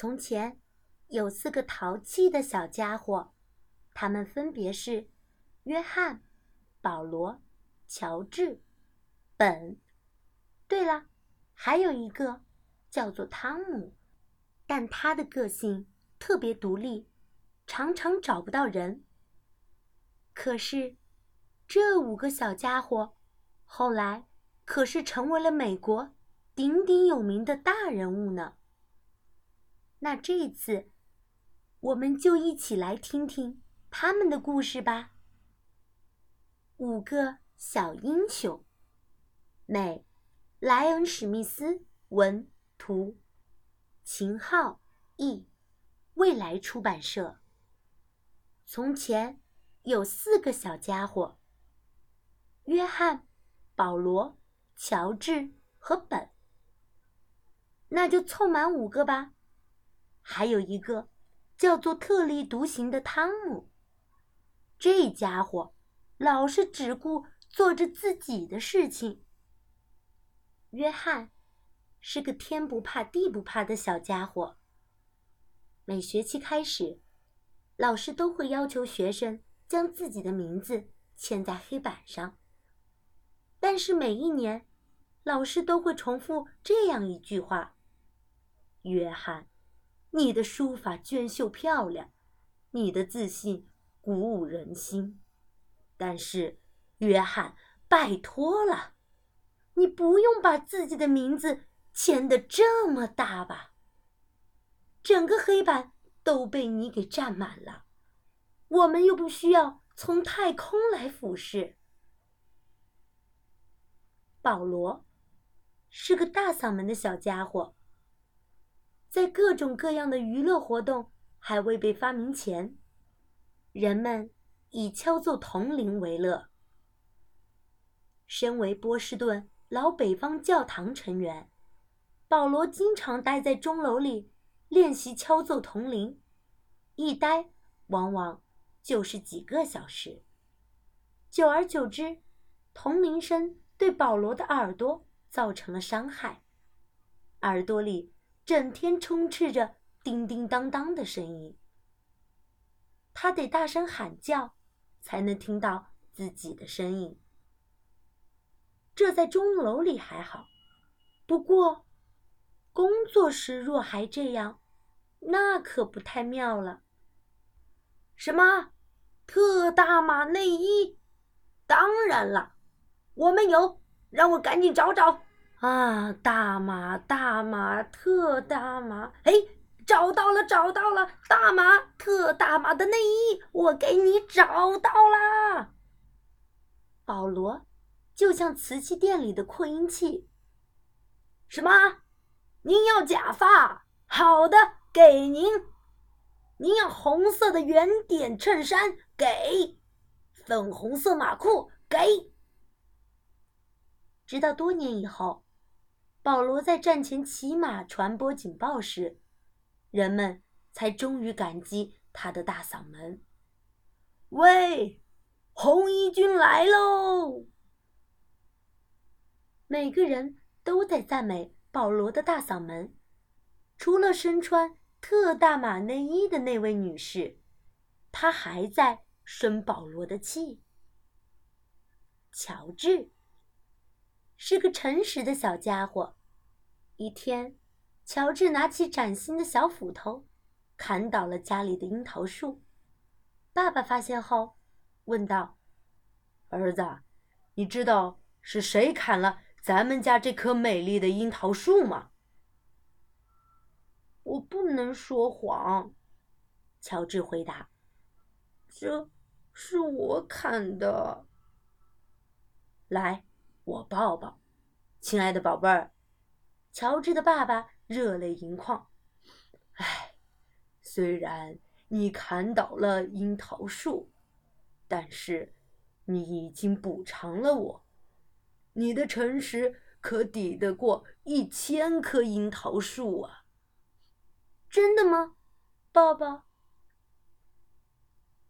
从前有四个淘气的小家伙，他们分别是约翰、保罗、乔治、本。对了，还有一个叫做汤姆，但他的个性特别独立，常常找不到人。可是，这五个小家伙后来可是成为了美国鼎鼎有名的大人物呢。那这一次，我们就一起来听听他们的故事吧。五个小英雄，美，莱恩·史密斯文图，秦昊译，未来出版社。从前有四个小家伙：约翰、保罗、乔治和本。那就凑满五个吧。还有一个叫做特立独行的汤姆。这家伙老是只顾做着自己的事情。约翰是个天不怕地不怕的小家伙。每学期开始，老师都会要求学生将自己的名字签在黑板上。但是每一年，老师都会重复这样一句话：“约翰。”你的书法娟秀漂亮，你的自信鼓舞人心。但是，约翰，拜托了，你不用把自己的名字签得这么大吧？整个黑板都被你给占满了，我们又不需要从太空来俯视。保罗是个大嗓门的小家伙。在各种各样的娱乐活动还未被发明前，人们以敲奏铜铃为乐。身为波士顿老北方教堂成员，保罗经常待在钟楼里练习敲奏铜铃，一待往往就是几个小时。久而久之，铜铃声对保罗的耳朵造成了伤害，耳朵里。整天充斥着叮叮当当的声音，他得大声喊叫，才能听到自己的声音。这在钟楼里还好，不过工作时若还这样，那可不太妙了。什么？特大码内衣？当然了，我们有，让我赶紧找找。啊，大码大码特大码！哎，找到了，找到了！大码特大码的内衣，我给你找到啦！保罗就像瓷器店里的扩音器。什么？您要假发？好的，给您。您要红色的圆点衬衫？给。粉红色马裤？给。直到多年以后。保罗在战前骑马传播警报时，人们才终于感激他的大嗓门。喂，红衣军来喽！每个人都在赞美保罗的大嗓门，除了身穿特大码内衣的那位女士，她还在生保罗的气。乔治是个诚实的小家伙。一天，乔治拿起崭新的小斧头，砍倒了家里的樱桃树。爸爸发现后，问道：“儿子，你知道是谁砍了咱们家这棵美丽的樱桃树吗？”“我不能说谎。”乔治回答，“这是我砍的。”来，我抱抱，亲爱的宝贝儿。乔治的爸爸热泪盈眶。唉，虽然你砍倒了樱桃树，但是你已经补偿了我。你的诚实可抵得过一千棵樱桃树啊！真的吗，爸爸？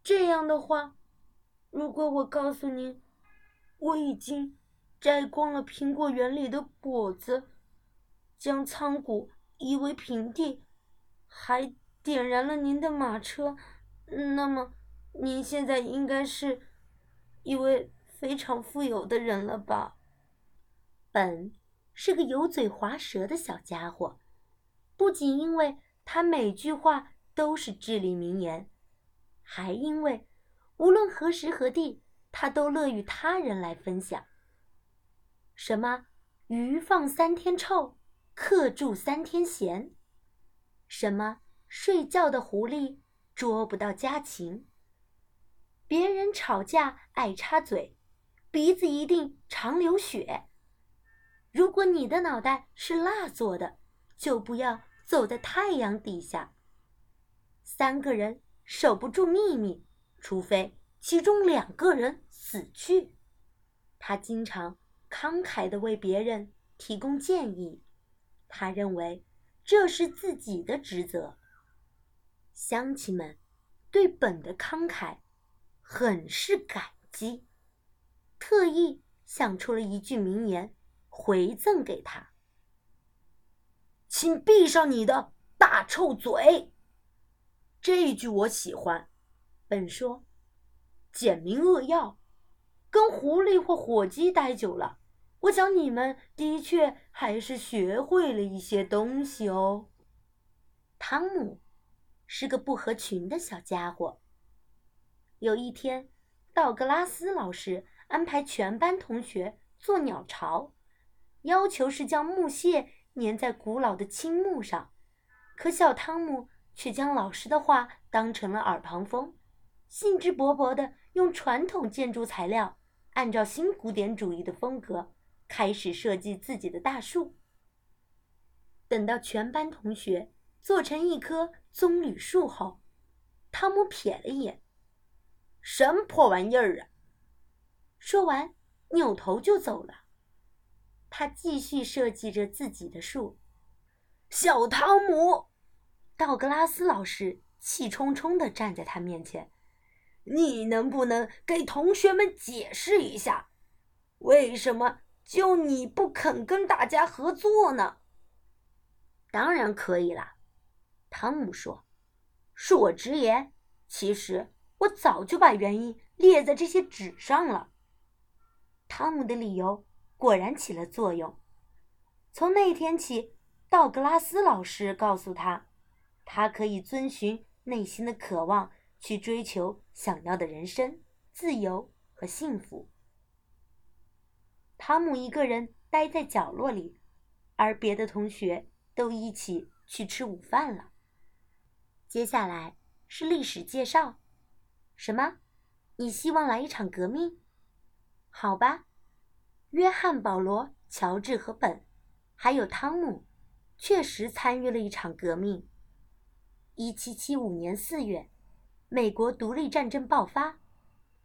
这样的话，如果我告诉您，我已经摘光了苹果园里的果子。将仓谷夷为平地，还点燃了您的马车，那么您现在应该是一位非常富有的人了吧？本是个油嘴滑舌的小家伙，不仅因为他每句话都是至理名言，还因为无论何时何地，他都乐与他人来分享。什么鱼放三天臭，客住三天闲。什么睡觉的狐狸捉不到家禽。别人吵架爱插嘴，鼻子一定常流血。如果你的脑袋是蜡做的，就不要走在太阳底下。三个人守不住秘密，除非其中两个人死去。他经常。慷慨地为别人提供建议，他认为这是自己的职责。乡亲们对本的慷慨很是感激，特意想出了一句名言回赠给他：“请闭上你的大臭嘴。”这句我喜欢。本说：“简明扼要，跟狐狸或火鸡待久了。”我想你们的确还是学会了一些东西哦。汤姆是个不合群的小家伙。有一天，道格拉斯老师安排全班同学做鸟巢，要求是将木屑粘在古老的青木上，可小汤姆却将老师的话当成了耳旁风，兴致勃勃地用传统建筑材料，按照新古典主义的风格。开始设计自己的大树。等到全班同学做成一棵棕榈树后，汤姆瞥了一眼：“什么破玩意儿啊！”说完，扭头就走了。他继续设计着自己的树。小汤姆，道格拉斯老师气冲冲地站在他面前：“你能不能给同学们解释一下，为什么？”就你不肯跟大家合作呢？当然可以啦，汤姆说：“恕我直言，其实我早就把原因列在这些纸上了。”汤姆的理由果然起了作用。从那天起，道格拉斯老师告诉他，他可以遵循内心的渴望去追求想要的人生、自由和幸福。汤姆一个人待在角落里，而别的同学都一起去吃午饭了。接下来是历史介绍。什么？你希望来一场革命？好吧。约翰、保罗、乔治和本，还有汤姆，确实参与了一场革命。一七七五年四月，美国独立战争爆发，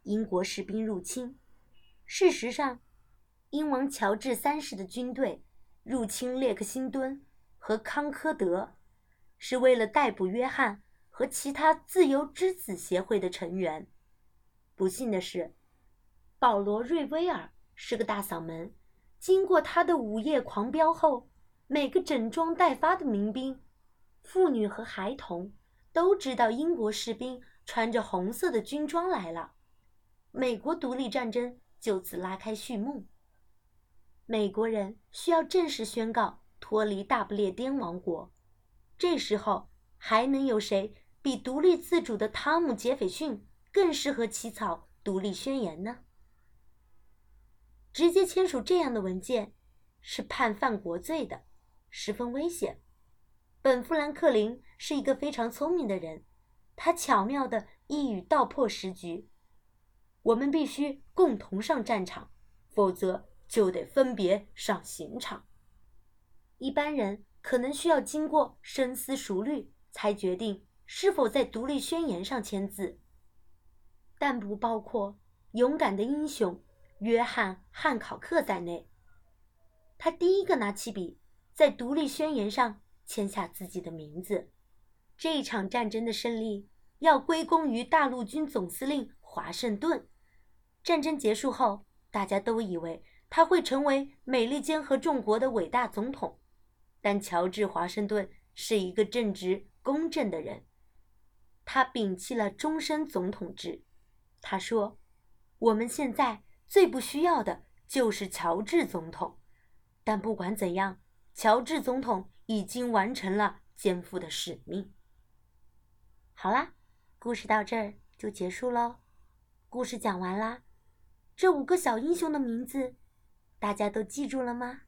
英国士兵入侵。事实上。英王乔治三世的军队入侵列克星敦和康科德，是为了逮捕约翰和其他自由之子协会的成员。不幸的是，保罗·瑞威尔是个大嗓门。经过他的午夜狂飙后，每个整装待发的民兵、妇女和孩童都知道英国士兵穿着红色的军装来了。美国独立战争就此拉开序幕。美国人需要正式宣告脱离大不列颠王国，这时候还能有谁比独立自主的汤姆·杰斐逊更适合起草独立宣言呢？直接签署这样的文件是判犯国罪的，十分危险。本·富兰克林是一个非常聪明的人，他巧妙地一语道破时局：我们必须共同上战场，否则。就得分别上刑场。一般人可能需要经过深思熟虑，才决定是否在独立宣言上签字，但不包括勇敢的英雄约翰·汉考克在内。他第一个拿起笔，在独立宣言上签下自己的名字。这场战争的胜利要归功于大陆军总司令华盛顿。战争结束后，大家都以为。他会成为美利坚合众国的伟大总统，但乔治·华盛顿是一个正直、公正的人。他摒弃了终身总统制。他说：“我们现在最不需要的就是乔治总统。但不管怎样，乔治总统已经完成了肩负的使命。”好啦，故事到这儿就结束喽。故事讲完啦，这五个小英雄的名字，大家都记住了吗？